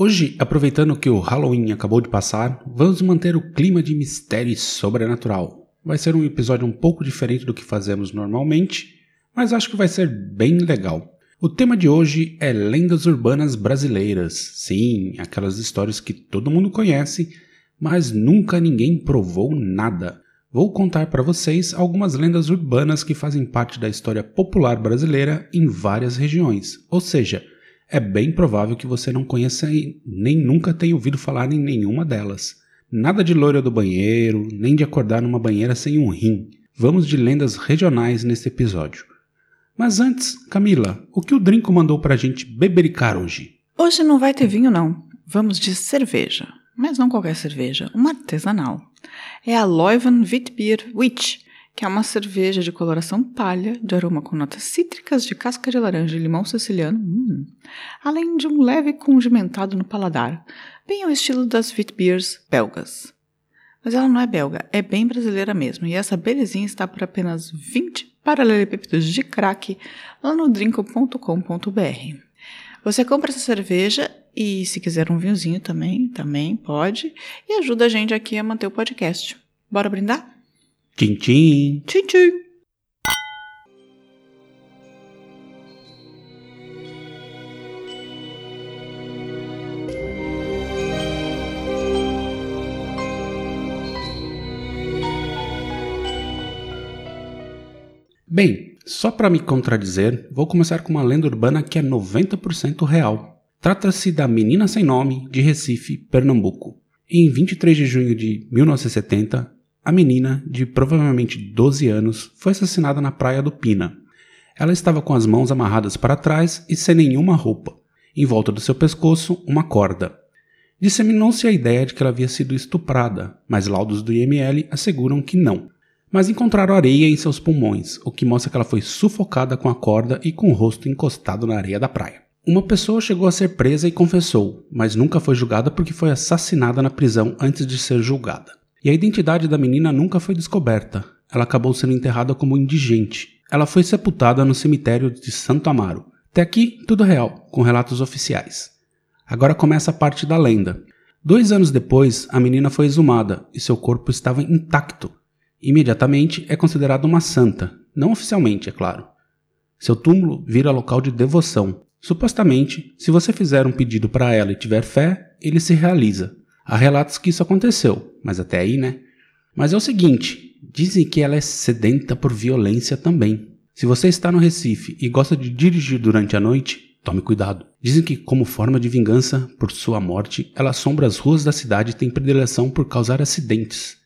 Hoje, aproveitando que o Halloween acabou de passar, vamos manter o clima de mistério e sobrenatural. Vai ser um episódio um pouco diferente do que fazemos normalmente, mas acho que vai ser bem legal. O tema de hoje é lendas urbanas brasileiras. Sim, aquelas histórias que todo mundo conhece, mas nunca ninguém provou nada. Vou contar para vocês algumas lendas urbanas que fazem parte da história popular brasileira em várias regiões, ou seja, é bem provável que você não conheça e nem nunca tenha ouvido falar em nenhuma delas. Nada de loira do banheiro, nem de acordar numa banheira sem um rim. Vamos de lendas regionais nesse episódio. Mas antes, Camila, o que o Drinco mandou pra gente bebericar hoje? Hoje não vai ter vinho, não. Vamos de cerveja. Mas não qualquer cerveja, uma artesanal. É a Leuven Witbier Witch, que é uma cerveja de coloração palha, de aroma com notas cítricas de casca de laranja e limão siciliano, hum, além de um leve condimentado no paladar, bem ao estilo das Witbiers belgas. Mas ela não é belga, é bem brasileira mesmo, e essa belezinha está por apenas 20 paralelepípedos de crack lá no drinko.com.br. Você compra essa cerveja e se quiser um vinhozinho também, também pode, e ajuda a gente aqui a manter o podcast. Bora brindar? Tchim, tchim. Tchim, tchim. Bem, só para me contradizer, vou começar com uma lenda urbana que é 90% real. Trata-se da Menina Sem Nome, de Recife, Pernambuco. Em 23 de junho de 1970, a menina, de provavelmente 12 anos, foi assassinada na praia do Pina. Ela estava com as mãos amarradas para trás e sem nenhuma roupa. Em volta do seu pescoço, uma corda. Disseminou-se a ideia de que ela havia sido estuprada, mas laudos do IML asseguram que não. Mas encontraram areia em seus pulmões, o que mostra que ela foi sufocada com a corda e com o rosto encostado na areia da praia. Uma pessoa chegou a ser presa e confessou, mas nunca foi julgada porque foi assassinada na prisão antes de ser julgada. E a identidade da menina nunca foi descoberta. Ela acabou sendo enterrada como indigente. Ela foi sepultada no cemitério de Santo Amaro. Até aqui, tudo real, com relatos oficiais. Agora começa a parte da lenda. Dois anos depois, a menina foi exumada e seu corpo estava intacto. Imediatamente é considerada uma santa, não oficialmente, é claro. Seu túmulo vira local de devoção. Supostamente, se você fizer um pedido para ela e tiver fé, ele se realiza. Há relatos que isso aconteceu, mas até aí, né? Mas é o seguinte: dizem que ela é sedenta por violência também. Se você está no Recife e gosta de dirigir durante a noite, tome cuidado. Dizem que, como forma de vingança por sua morte, ela assombra as ruas da cidade e tem predileção por causar acidentes.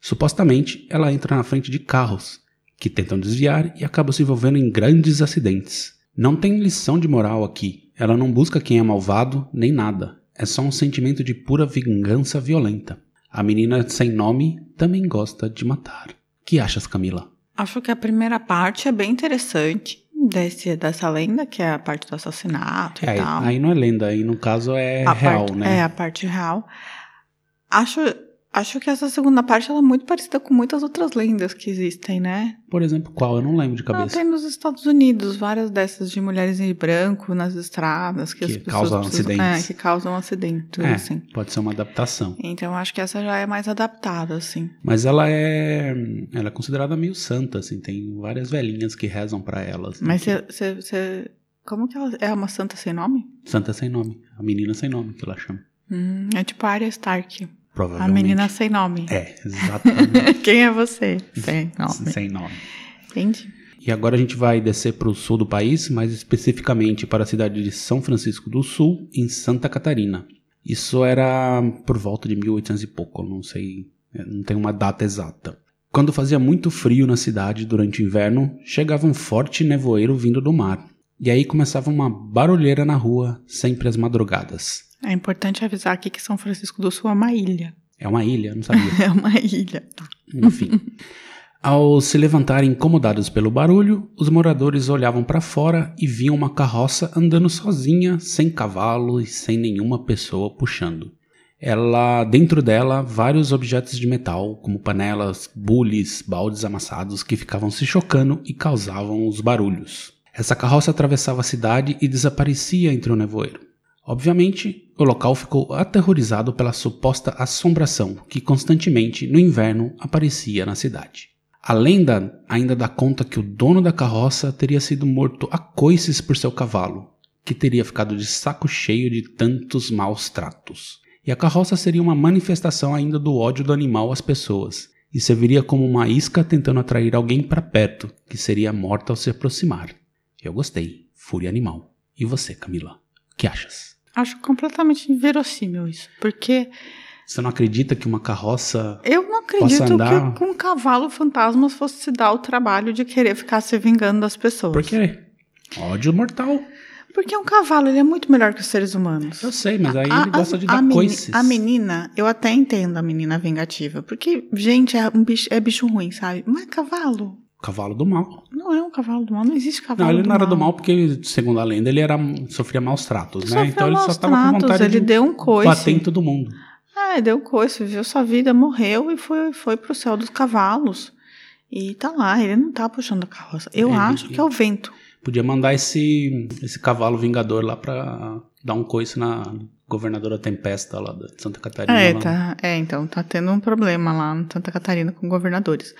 Supostamente, ela entra na frente de carros, que tentam desviar e acabam se envolvendo em grandes acidentes. Não tem lição de moral aqui. Ela não busca quem é malvado nem nada é só um sentimento de pura vingança violenta. A menina sem nome também gosta de matar. Que achas, Camila? Acho que a primeira parte é bem interessante desse, dessa lenda, que é a parte do assassinato é, e tal. Aí não é lenda, aí no caso é a real, parte, né? É, a parte real. Acho Acho que essa segunda parte ela é muito parecida com muitas outras lendas que existem, né? Por exemplo, qual? Eu não lembro de cabeça. Ah, tem nos Estados Unidos várias dessas de mulheres em branco nas estradas que, que as pessoas causam precisam, acidentes. É, que causam acidentes, é, assim. Pode ser uma adaptação. Então acho que essa já é mais adaptada, assim. Mas ela é, ela é considerada meio santa, assim. Tem várias velhinhas que rezam para elas. Mas você, como que ela é uma santa sem nome? Santa sem nome, a menina sem nome que ela chama. Hum, é tipo a Arya Stark. Provavelmente. A menina sem nome. É, exatamente. Quem é você? Sem nome. Sem nome. Entendi. E agora a gente vai descer para o sul do país, mais especificamente para a cidade de São Francisco do Sul, em Santa Catarina. Isso era por volta de 1800 e pouco, não sei, não tem uma data exata. Quando fazia muito frio na cidade durante o inverno, chegava um forte nevoeiro vindo do mar. E aí começava uma barulheira na rua, sempre às madrugadas. É importante avisar aqui que São Francisco do Sul é uma ilha. É uma ilha, não sabia. É uma ilha. Tá. Enfim. Ao se levantarem incomodados pelo barulho, os moradores olhavam para fora e viam uma carroça andando sozinha, sem cavalo e sem nenhuma pessoa puxando. Ela, dentro dela, vários objetos de metal, como panelas, bules, baldes amassados que ficavam se chocando e causavam os barulhos. Essa carroça atravessava a cidade e desaparecia entre o nevoeiro. Obviamente, o local ficou aterrorizado pela suposta assombração que constantemente, no inverno, aparecia na cidade. A lenda ainda dá conta que o dono da carroça teria sido morto a coices por seu cavalo, que teria ficado de saco cheio de tantos maus tratos. E a carroça seria uma manifestação ainda do ódio do animal às pessoas, e serviria como uma isca tentando atrair alguém para perto, que seria morta ao se aproximar. Eu gostei. Fúria animal. E você, Camila? O que achas? Acho completamente inverossímil isso, porque Você não acredita que uma carroça. eu não acredito andar? que um cavalo fantasma fosse se dar o trabalho de querer ficar se vingando das pessoas. Por quê? Ódio mortal. Porque um cavalo ele é muito melhor que os seres humanos. Eu sei, mas aí A- ele gosta a- de a dar meni- coices. A menina, eu até entendo a menina vingativa. Porque, gente, é, um bicho, é bicho ruim, sabe? Mas cavalo. Cavalo do mal. Não é um cavalo do mal, não existe cavalo Não, ele do não era mal. do mal porque, segundo a lenda, ele era, sofria maus tratos, né? Então ele só maus tava com vontade ele de deu um coice. bater em todo mundo. É, deu coice, viveu sua vida, morreu e foi, foi pro céu dos cavalos. E tá lá, ele não tá puxando a carroça. Eu Ele- acho que é o vento. Podia mandar esse, esse cavalo vingador lá pra dar um coice na governadora Tempesta lá de Santa Catarina. É, lá. tá, é, então tá tendo um problema lá em Santa Catarina com governadores.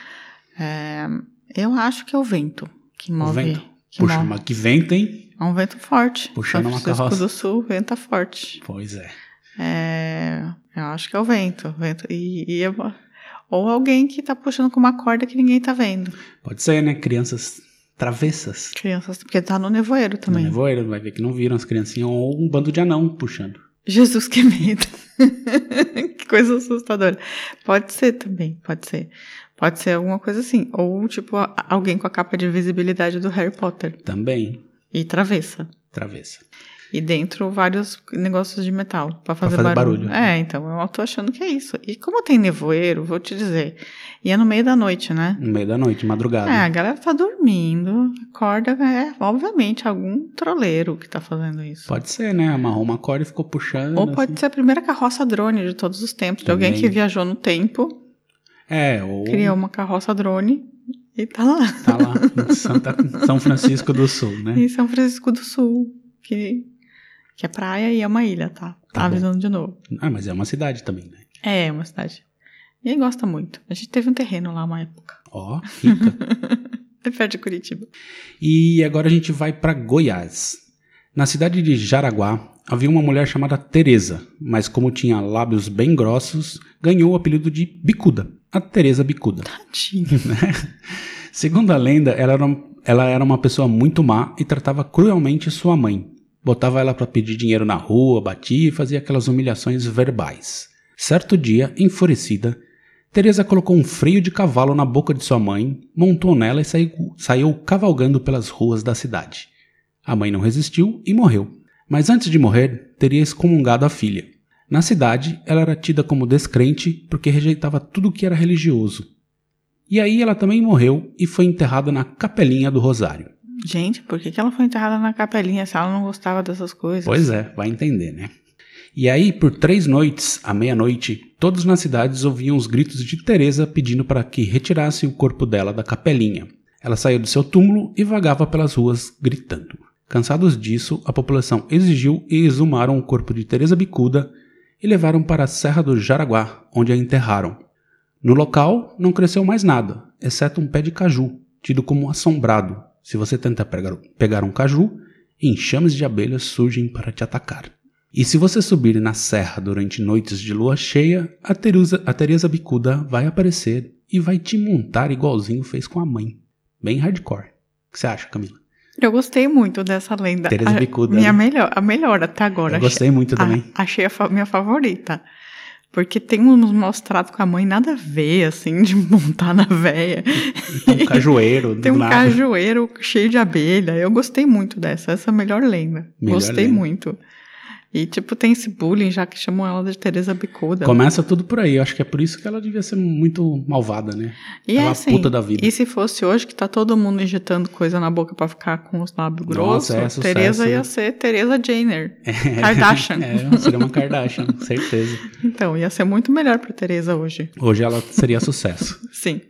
É, eu acho que é o vento que O move. vento. Que Puxa, move. mas que vento, hein? É um vento forte. Puxando uma carroça. do Sul, vento é forte. Pois é. É, eu acho que é o vento. o vento e, e eu- ou alguém que tá puxando com uma corda que ninguém tá vendo. Pode ser, né? Crianças travessas. Crianças, porque tá no nevoeiro No também. nevoeiro, vai ver que não viram as criancinhas ou um bando de anão puxando. Jesus, que medo. que coisa assustadora. Pode ser também, pode ser. Pode ser alguma coisa assim. Ou, tipo, alguém com a capa de visibilidade do Harry Potter. Também, E travessa. travessa. E dentro vários negócios de metal pra fazer, fazer barulho. barulho. É, então eu tô achando que é isso. E como tem nevoeiro, vou te dizer. E é no meio da noite, né? No meio da noite, madrugada. É, a galera tá dormindo, acorda, é obviamente algum troleiro que tá fazendo isso. Pode ser, né? Amarrou uma corda e ficou puxando. Ou pode assim. ser a primeira carroça drone de todos os tempos, de alguém Também. que viajou no tempo, É, ou criou uma carroça drone e tá lá. tá lá em Santa, São Francisco do Sul, né? Em São Francisco do Sul, que, que é praia e é uma ilha, tá? Tá, Tá avisando de novo. Ah, mas é uma cidade também, né? É, é uma cidade. E ele gosta muito. A gente teve um terreno lá uma época. Ó, rica. É perto de Curitiba. E agora a gente vai para Goiás. Na cidade de Jaraguá havia uma mulher chamada Teresa, mas como tinha lábios bem grossos, ganhou o apelido de Bicuda. A Teresa Bicuda. Tadinho. Segundo a lenda, ela era, ela era uma pessoa muito má e tratava cruelmente sua mãe. Botava ela para pedir dinheiro na rua, batia e fazia aquelas humilhações verbais. Certo dia, enfurecida, Teresa colocou um freio de cavalo na boca de sua mãe, montou nela e saiu, saiu cavalgando pelas ruas da cidade. A mãe não resistiu e morreu. Mas antes de morrer, teria excomungado a filha. Na cidade, ela era tida como descrente porque rejeitava tudo que era religioso. E aí ela também morreu e foi enterrada na capelinha do Rosário. Gente, por que, que ela foi enterrada na capelinha se ela não gostava dessas coisas? Pois é, vai entender, né? E aí, por três noites, à meia-noite, todos nas cidades ouviam os gritos de Teresa pedindo para que retirassem o corpo dela da capelinha. Ela saiu do seu túmulo e vagava pelas ruas gritando. Cansados disso, a população exigiu e exumaram o corpo de Teresa Bicuda e levaram para a Serra do Jaraguá, onde a enterraram. No local, não cresceu mais nada, exceto um pé de caju, tido como assombrado. Se você pegar, pegar um caju, enxames de abelhas surgem para te atacar. E se você subir na serra durante noites de lua cheia, a Teresa, a Teresa Bicuda vai aparecer e vai te montar igualzinho fez com a mãe. Bem hardcore. O que você acha, Camila? Eu gostei muito dessa lenda. Teresa Bicuda, Minha né? melhor, a melhor até agora. Eu gostei muito Achei- também. a- achei a fa- minha favorita. Porque tem uns maus tratos com a mãe, nada a ver, assim, de montar na véia. Tem um cajueiro, Tem um nada. cajueiro cheio de abelha. Eu gostei muito dessa, essa é a melhor lenda. Melhor gostei lenda. muito. E, tipo, tem esse bullying já que chamam ela de Teresa Bicuda. Começa tudo por aí. Eu acho que é por isso que ela devia ser muito malvada, né? E ela é é assim, puta da vida. E se fosse hoje que tá todo mundo injetando coisa na boca pra ficar com os lábios grossos, é Teresa ia né? ser Teresa Jenner. Kardashian. É, seria uma Kardashian, certeza. Então, ia ser muito melhor pra Teresa hoje. Hoje ela seria sucesso. Sim.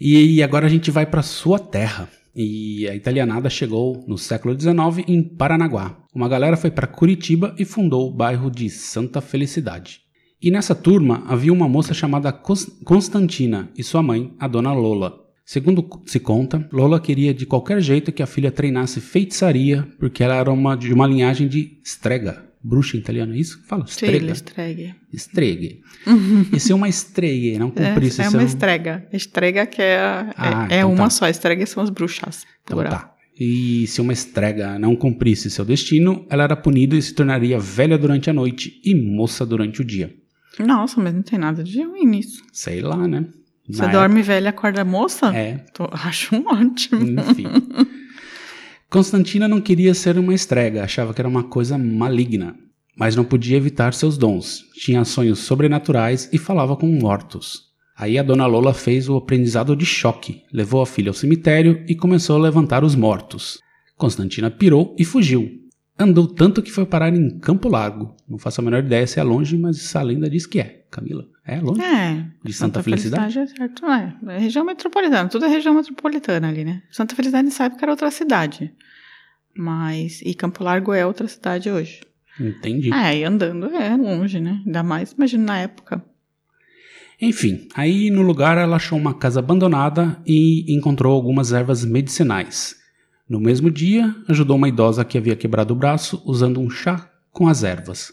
E agora a gente vai para sua terra. E a italianada chegou no século XIX em Paranaguá. Uma galera foi para Curitiba e fundou o bairro de Santa Felicidade. E nessa turma havia uma moça chamada Constantina e sua mãe, a dona Lola. Segundo se conta, Lola queria de qualquer jeito que a filha treinasse feitiçaria, porque ela era uma, de uma linhagem de strega. Bruxa em italiano, é isso? Fala, Filha, strega. estregue. Estregue. E se uma estregue não É, cumprisse é seu... uma estrega. Estrega que é, é- Ah, é, então uma tá. só. Estrega são as bruxas. Então plural. tá. E se uma estrega não cumprisse seu destino, ela era punida e se tornaria velha durante a noite e moça durante o dia. Nossa, mas não tem nada de ruim nisso. Sei lá, né? Você Na dorme velha e acorda moça? época- É, Tô- acho um ótimo. enfim. Constantina não queria ser uma estrega, achava que era uma coisa maligna, mas não podia evitar seus dons. Tinha sonhos sobrenaturais e falava com mortos. Aí a dona Lola fez o aprendizado de choque, levou a filha ao cemitério e começou a levantar os mortos. Constantina pirou e fugiu. Andou tanto que foi parar em Campo Largo. Não faço a menor ideia se é longe, mas essa lenda diz que é. Camila, é longe? É. De Santa Felicidade? é certo, é. É região metropolitana, tudo é região metropolitana ali, né? Santa Felicidade nessa época era outra cidade. Mas. E Campo Largo é outra cidade hoje. Entendi. É, e andando é longe, né? Ainda mais, imagina na época. Enfim, aí no lugar ela achou uma casa abandonada e encontrou algumas ervas medicinais. No mesmo dia, ajudou uma idosa que havia quebrado o braço usando um chá com as ervas.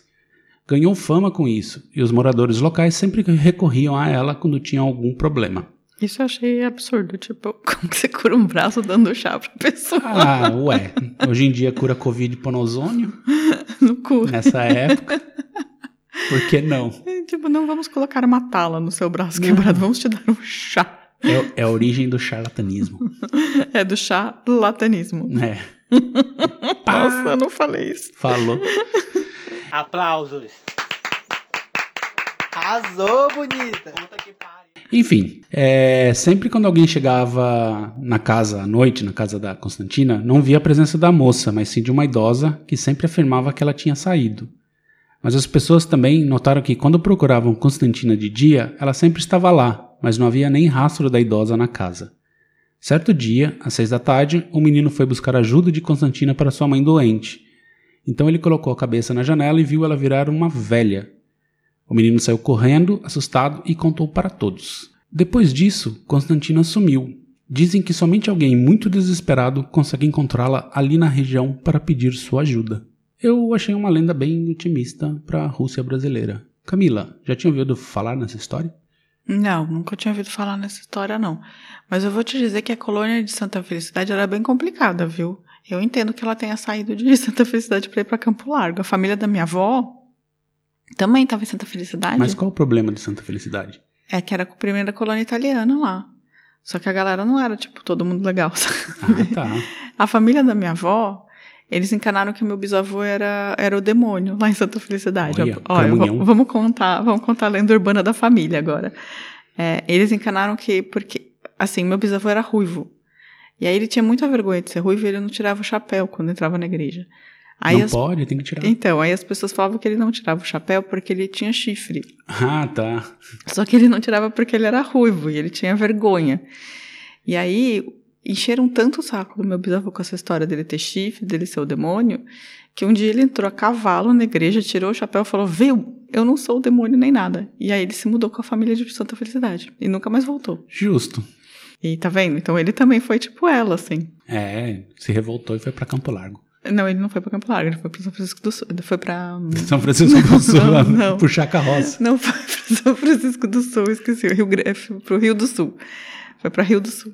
Ganhou fama com isso e os moradores locais sempre recorriam a ela quando tinham algum problema. Isso eu achei absurdo. Tipo, como que você cura um braço dando chá pra pessoa Ah, ué, hoje em dia cura Covid por ozônio, no cu? nessa época. Por que não? E, Tipo, não vamos colocar uma tala no seu braço quebrado, vamos te dar um chá. É, é a origem do charlatanismo. É do chá latanismo. É, Nossa, eu não falei isso. falou. Aplausos. Arrasou, bonita. Puta que pariu. Enfim, é, sempre quando alguém chegava na casa à noite, na casa da Constantina, não via a presença da moça, mas sim de uma idosa que sempre afirmava que ela tinha saído. Mas as pessoas também notaram que quando procuravam Constantina de dia, ela sempre estava lá, mas não havia nem rastro da idosa na casa. Certo dia, às seis da tarde, o menino foi buscar ajuda de Constantina para sua mãe doente. Então ele colocou a cabeça na janela e viu ela virar uma velha. O menino saiu correndo, assustado, e contou para todos. Depois disso, Constantina sumiu. Dizem que somente alguém muito desesperado consegue encontrá-la ali na região para pedir sua ajuda. Eu achei uma lenda bem otimista para a Rússia brasileira. Camila, já tinha ouvido falar nessa história? Não, nunca tinha ouvido falar nessa história, não. Mas eu vou te dizer que a colônia de Santa Felicidade era bem complicada, viu? Eu entendo que ela tenha saído de Santa Felicidade para ir para Campo Largo. A família da minha avó também estava em Santa Felicidade. Mas qual o problema de Santa Felicidade? É que era a primeira colônia italiana lá. Só que a galera não era, tipo, todo mundo legal. sabe? Ah, tá. A família da minha avó, eles encanaram que meu bisavô era, era o demônio lá em Santa Felicidade. Olha, Olha, vamos contar, vamos contar a lenda urbana da família agora. É, eles encanaram que, porque, assim, meu bisavô era ruivo. E aí ele tinha muita vergonha de ser ruivo e ele não tirava o chapéu quando entrava na igreja. Aí não as- pode, tem que tirar. Então, aí as pessoas falavam que ele não tirava o chapéu porque ele tinha chifre. Ah, tá. Só que ele não tirava porque ele era ruivo e ele tinha vergonha. E aí encheram tanto o saco do meu bisavô com essa história dele ter chifre, dele ser o demônio, que um dia ele entrou a cavalo na igreja, tirou o chapéu e falou: Viu, eu não sou o demônio nem nada. E aí ele se mudou com a família de Santa Felicidade e nunca mais voltou. Justo. E tá vendo? Então ele também foi tipo ela, assim. É, se revoltou e foi para Campo Largo. Não, ele não foi pra Campo Largo, ele foi pra São Francisco do Sul. Ele foi pra. São Francisco do Sul, Não, não. puxar carroça. Não foi para São Francisco do Sul, esqueci, o Rio pro Rio do Sul. Foi para Rio do Sul.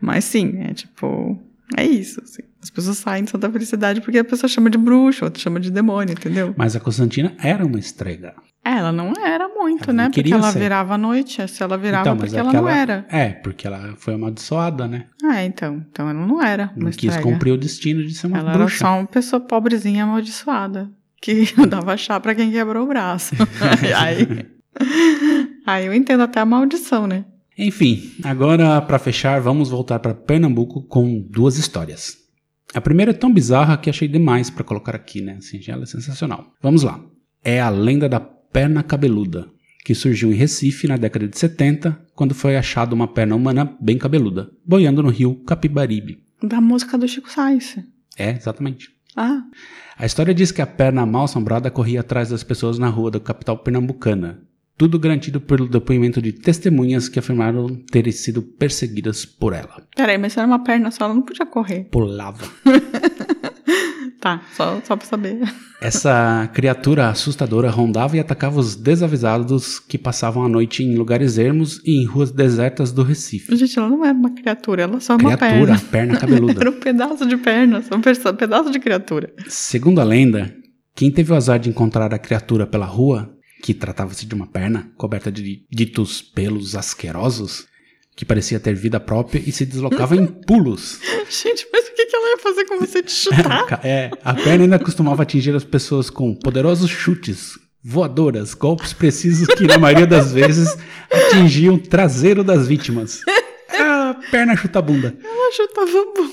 Mas sim, é tipo, é isso, assim. As pessoas saem de Santa Felicidade porque a pessoa chama de bruxo, outra chama de demônio, entendeu? Mas a Constantina era uma estrega. É, ela não era muito, Ela não né? Porque ela ser. virava à noite, se ela virava então, porque ela aquela... não era. É, porque ela foi amaldiçoada, né? Ah, então, então ela não era Não uma quis estrega. cumprir o destino de ser uma Ela era bruxa. só uma pessoa pobrezinha amaldiçoada. que dava chá pra quem quebrou o braço. aí, aí eu entendo até a maldição, né? Enfim, agora para fechar, vamos voltar para Pernambuco com duas histórias. A primeira é tão bizarra que achei demais para colocar aqui, né? Assim, ela é sensacional. Vamos lá. É a lenda da perna cabeluda, que surgiu em Recife na década de 70, quando foi achada uma perna humana bem cabeluda, boiando no rio Capibaribe. Da música do Chico Sainz. É, exatamente. Ah, A história diz que a perna mal assombrada corria atrás das pessoas na rua da capital pernambucana. Tudo garantido pelo depoimento de testemunhas que afirmaram terem sido perseguidas por ela. peraí, mas se era uma perna só, ela não podia correr. Pulava. Tá, só, só pra saber. Essa criatura assustadora rondava e atacava os desavisados que passavam a noite em lugares ermos e em ruas desertas do Recife. Gente, ela não era uma criatura, ela só uma Criatura, perna. perna cabeluda. Era um pedaço de perna, só um pedaço de criatura. Segundo a lenda, quem teve o azar de encontrar a criatura pela rua, que tratava-se de uma perna coberta de ditos pelos asquerosos, que parecia ter vida própria e se deslocava em pulos. Gente, mas o que, ela ia fazer com você te chutar? É, a perna ainda costumava atingir as pessoas com poderosos chutes, voadoras, golpes precisos que na maioria das vezes atingiam o traseiro das vítimas. É a perna chuta-bunda. Ela chutava bom.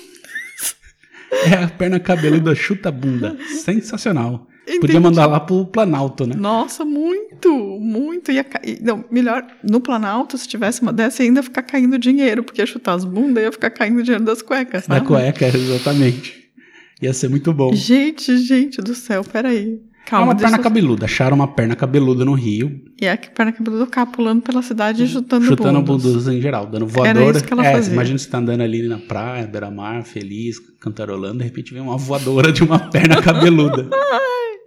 É a perna cabeluda chuta-bunda. Sensacional. Podia Entendi. mandar lá pro Planalto, né? Nossa, muito, muito. Ia cair. Não, melhor, no Planalto, se tivesse uma dessa, ainda ia ficar caindo dinheiro, porque ia chutar as bundas, ia ficar caindo dinheiro das cuecas, Da sabe? cueca, exatamente. Ia ser muito bom. Gente, gente do céu, peraí. É Calma, uma deixa perna eu- cabeluda. Acharam uma perna cabeluda no rio, E é que perna cabeluda ficava pulando pela cidade e chutando chutando bundas. bundas em geral, dando Era voadora. isso que ela é, fazia. imagina você tá andando ali na praia, beira-mar, feliz, cantarolando, de repente vem uma voadora de uma perna cabeluda.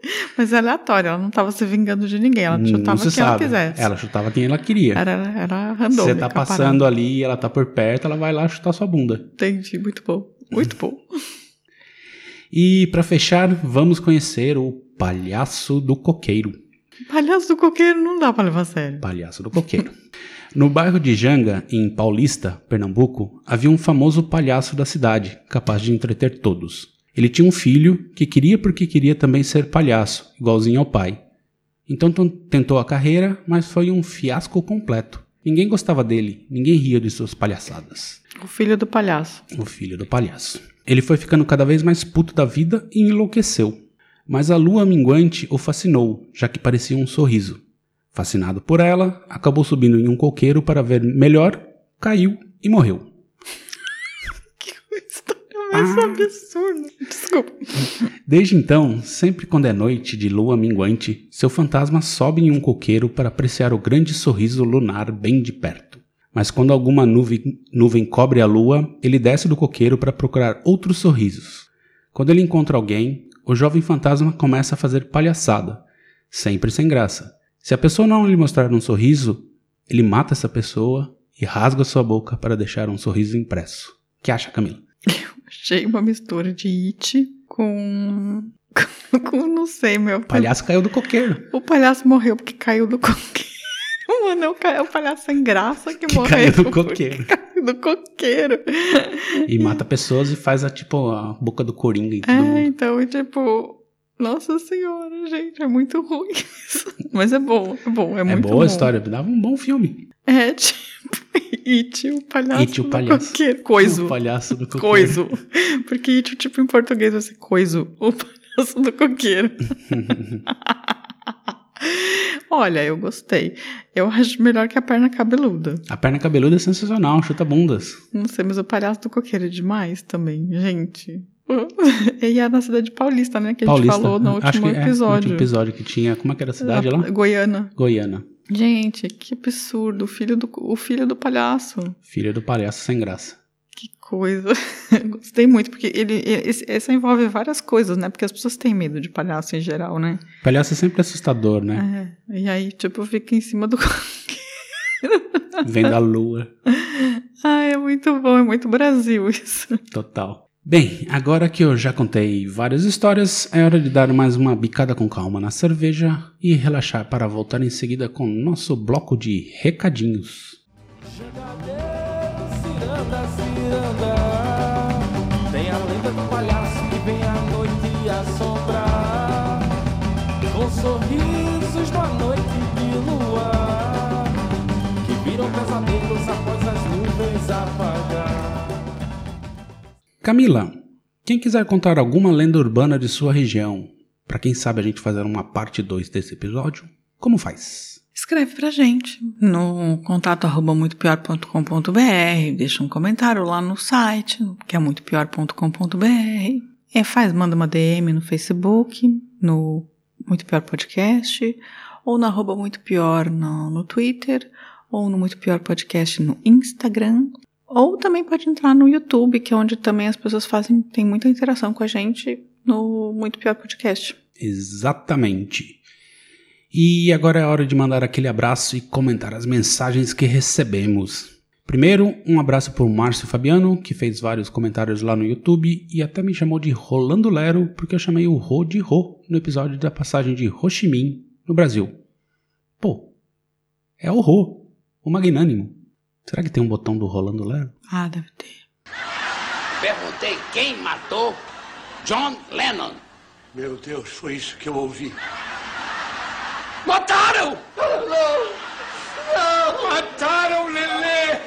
Mas é aleatório, ela não tava se vingando de ninguém, ela chutava quem ela sabe. quisesse. Ela chutava quem ela queria. Era, era random. Você tá passando ali, ela tá por perto, ela vai lá chutar sua bunda. Entendi, muito bom. Muito bom. E pra fechar, vamos conhecer o palhaço do coqueiro. Palhaço do coqueiro não dá pra levar a sério. Palhaço do Coqueiro. No bairro de Janga, em Paulista, Pernambuco, havia um famoso palhaço da cidade, capaz de entreter todos. Ele tinha um filho que queria porque queria também ser palhaço, igualzinho ao pai. Então tentou a carreira, mas foi um fiasco completo. Ninguém gostava dele, ninguém ria de suas palhaçadas. O filho do palhaço. O filho do palhaço. Ele foi ficando cada vez mais puto da vida e enlouqueceu. Mas a lua minguante o fascinou, já que parecia um sorriso. Fascinado por ela, acabou subindo em um coqueiro para ver melhor, caiu e morreu. História mais absurda. Desculpa. Desde então, sempre quando é noite de lua minguante, seu fantasma sobe em um coqueiro para apreciar o grande sorriso lunar bem de perto. Mas quando alguma nuvem, nuvem cobre a lua, ele desce do coqueiro para procurar outros sorrisos. Quando ele encontra alguém, o jovem fantasma começa a fazer palhaçada, sempre sem graça. Se a pessoa não lhe mostrar um sorriso, ele mata essa pessoa e rasga sua boca para deixar um sorriso impresso. que acha, Camila? Achei uma mistura de It com. com não sei, meu. O palhaço caiu do coqueiro. O palhaço morreu porque caiu do coqueiro. Mano, é o é o palhaço sem graça que, Que morreu. caiu do coqueiro. Caiu do coqueiro. E mata pessoas e faz a, tipo, a boca do Coringa É, então, e tipo. Nossa senhora, gente, é muito ruim isso. Mas é bom, é bom, é, É muito boa bom. a história, dava um bom filme. É tipo. It, o palhaço. It, o do palhaço. coqueiro. Coiso. O palhaço do coqueiro. Coiso. Porque It, tipo, em português vai ser coiso. O palhaço do coqueiro. Olha, eu gostei. Eu acho melhor que a perna cabeluda. A perna cabeluda é sensacional, chuta bundas. Não sei, mas o palhaço do coqueiro é demais também, gente. E é na cidade paulista, né? Que a gente Paulista. falou no Acho último que é, no episódio. último episódio que tinha. Como é que era a cidade lá? Goiânia. Goiânia. Gente, que absurdo. O filho do, o filho do palhaço. Filha do palhaço sem graça. Que coisa. Gostei muito, porque ele, esse- essa envolve várias coisas, né? Porque as pessoas têm medo de palhaço em geral, né? Palhaço é sempre assustador, né? É. E aí, tipo, fica em cima do. Vem da lua. Ai, é muito bom, é muito Brasil isso. Total. Bem, agora que eu já contei várias histórias, é hora de dar mais uma bicada com calma na cerveja e relaxar para voltar em seguida com o nosso bloco de recadinhos. Sorrisos da noite de que viram pesadelos após Camila, quem quiser contar alguma lenda urbana de sua região, para quem sabe a gente fazer uma parte 2 desse episódio, como faz? Escreve pra gente no contato arroba muitopior.com.br, deixa um comentário lá no site, que é muitopior.com.br. É, faz, manda uma DM no Facebook, no Muito Pior Podcast, ou no arroba Muito Pior no, no Twitter, ou no Muito Pior Podcast no Instagram, ou também pode entrar no YouTube, que é onde também as pessoas fazem, tem muita interação com a gente no Muito Pior Podcast. Exatamente. E agora é hora de mandar aquele abraço e comentar as mensagens que recebemos. Primeiro, um abraço para o Márcio Fabiano, que fez vários comentários lá no YouTube e até me chamou de Rolando Lero, porque eu chamei o Ro de Ro no episódio da passagem de Ho Chi Minh no Brasil. Pô, é o Ro, o magnânimo. Será que tem um botão do Rolando Lero? Ah, deve ter. Perguntei quem matou John Lennon. Meu Deus, foi isso que eu ouvi. Mataram! Mataram Lelê!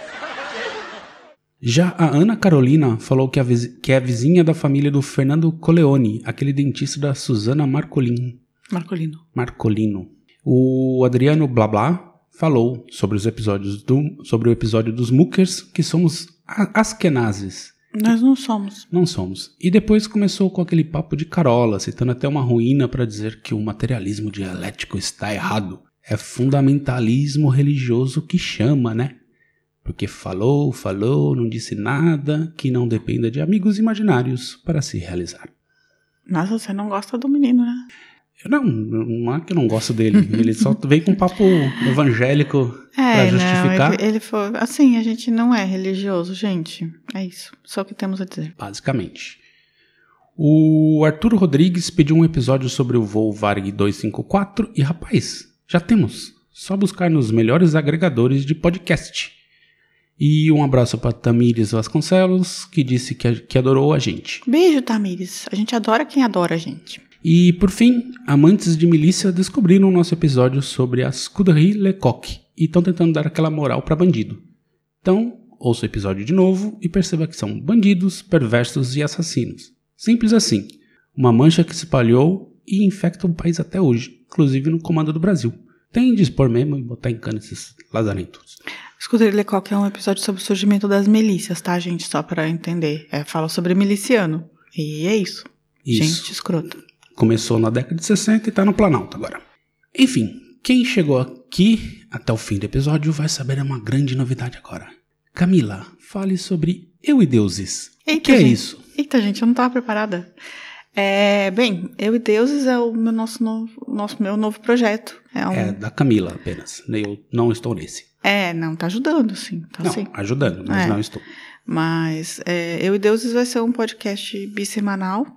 Já a Ana Carolina falou que, que é a vizinha da família do Fernando Coleone, aquele dentista da Susana Marcolin. Marcolino. Marcolino. O Adriano Blabla falou sobre os episódios do sobre o episódio dos Mookers, que somos askenazes. Nós não somos. Não somos. E depois começou com aquele papo de carola, citando até uma ruína para dizer que o materialismo dialético está errado. É fundamentalismo religioso que chama, né? Porque falou, falou, não disse nada que não dependa de amigos imaginários para se realizar. Nossa, você não gosta do menino, né? Eu não, não é que eu não gosto dele. Ele só vem com um papo evangélico pra É, justificar. não, ele, ele foi. Assim, a gente não é religioso, gente. É isso. Só o que temos a dizer. basicamente. O Arthur Rodrigues pediu um episódio sobre o voo Varg 254 e, rapaz, já temos. Só buscar nos melhores agregadores de podcast. E um abraço para Tamires Vasconcelos, que disse que, que adorou a gente. Beijo, Tamires. A gente adora quem adora a gente. E, por fim, amantes de milícia descobriram o nosso episódio sobre as Scuderie Lecoq e estão tentando dar aquela moral para bandido. Então, ouça o episódio de novo e perceba que são bandidos, perversos e assassinos. Simples assim. Uma mancha que se espalhou e infecta o país até hoje, inclusive no comando do Brasil. Tem de expor mesmo e botar em cana esses lazarentos. Escudeiro Lecoq é um episódio sobre o surgimento das milícias, tá, gente? Só pra entender. É, fala sobre miliciano. E é isso. Isso. Gente escrota. Começou na década de 60 e tá no Planalto agora. Enfim, quem chegou aqui até o fim do episódio vai saber uma grande novidade agora. Camila, fale sobre Eu e Deuses. o Eita, que é gente. isso? Eita, gente, eu não tava preparada. É, bem, Eu e Deuses é o meu nosso novo, nosso, meu novo projeto. É, um, É é. da Camila apenas. Eu não estou nesse. não, tá ajudando, sim. Tá não, sim. ajudando, mas É. não estou. Mas é, Eu e Deuses vai ser um podcast bissemanal,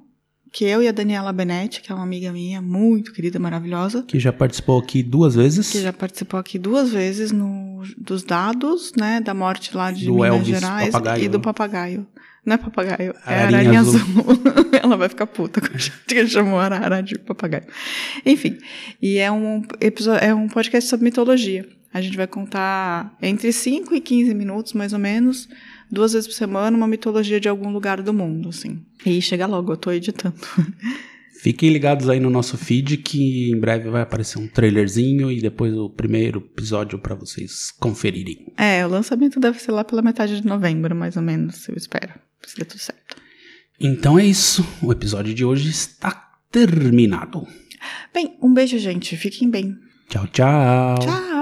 que eu e a Daniela Benetti, que é uma amiga minha, muito querida, maravilhosa, Que já participou aqui duas vezes. que já participou aqui duas vezes no, dos dados, né, da morte lá de Do Minas Elvis Gerais papagaio, e do né? papagaio. Não é papagaio, é Ararinha ararinha azul. azul. Ela vai ficar puta com a gente que chamou a arara de papagaio. Enfim, e é um episódio, é um podcast sobre mitologia. A gente vai contar entre 5 e 15 minutos, mais ou menos, duas vezes por semana, uma mitologia de algum lugar do mundo, assim. E chega logo, eu tô editando. Fiquem ligados aí no nosso feed que em breve vai aparecer um trailerzinho e depois o primeiro episódio para vocês conferirem. É, o lançamento deve ser lá pela metade de novembro, mais ou menos, eu espero. Se der tudo certo. Então é isso. O episódio de hoje está terminado. Bem, um beijo, gente. Fiquem bem. Tchau, tchau. Tchau.